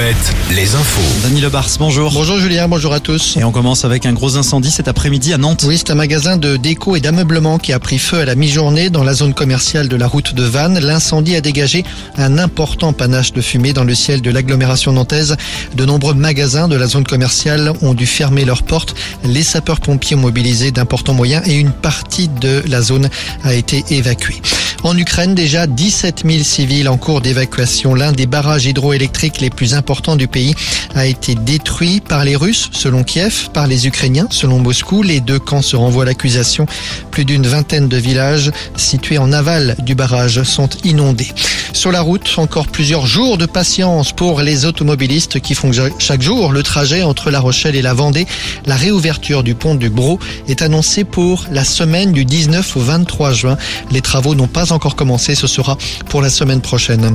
Alouette, les infos. Dany Lebars, bonjour. Bonjour Julien, bonjour à tous. Et on commence avec un gros incendie cet après-midi à Nantes. Oui, c'est un magasin de déco et d'ameublement qui a pris feu à la mi-journée dans la zone commerciale de la route de Vannes. L'incendie a dégagé un important panache de fumée dans le ciel de l'agglomération nantaise. De nombreux magasins de la zone commerciale ont dû fermer leurs portes. Les sapeurs-pompiers ont mobilisé d'importants moyens et une partie de la zone a été évacuée. En Ukraine, déjà 17 000 civils en cours d'évacuation. L'un des barrages hydroélectriques les plus importants du pays a été détruit par les Russes, selon Kiev, par les Ukrainiens, selon Moscou. Les deux camps se renvoient l'accusation. Plus d'une vingtaine de villages situés en aval du barrage sont inondés. Sur la route, encore plusieurs jours de patience pour les automobilistes qui font chaque jour le trajet entre La Rochelle et la Vendée. La réouverture du pont du Bro est annoncée pour la semaine du 19 au 23 juin. Les travaux n'ont pas encore commencé, ce sera pour la semaine prochaine.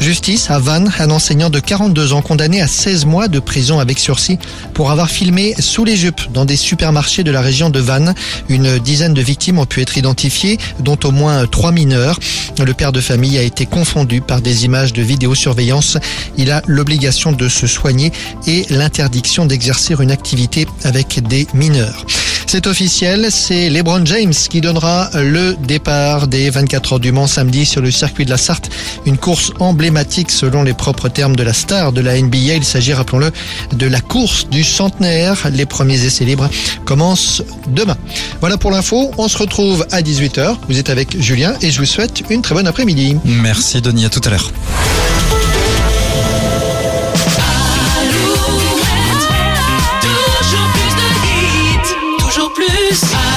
Justice à Vannes, un enseignant de 42 ans condamné à 16 mois de prison avec sursis pour avoir filmé sous les jupes dans des supermarchés de la région de Vannes. Une dizaine de victimes ont pu être identifiées, dont au moins trois mineurs. Le père de famille a été par des images de vidéosurveillance. Il a l'obligation de se soigner et l'interdiction d'exercer une activité avec des mineurs. C'est officiel, c'est LeBron James qui donnera le départ des 24 heures du Mans samedi sur le circuit de la Sarthe. Une course emblématique selon les propres termes de la star de la NBA. Il s'agit, rappelons-le, de la course du centenaire. Les premiers essais libres commencent demain. Voilà pour l'info. On se retrouve à 18h. Vous êtes avec Julien et je vous souhaite une très bonne après-midi. Merci Denis, à tout à l'heure. I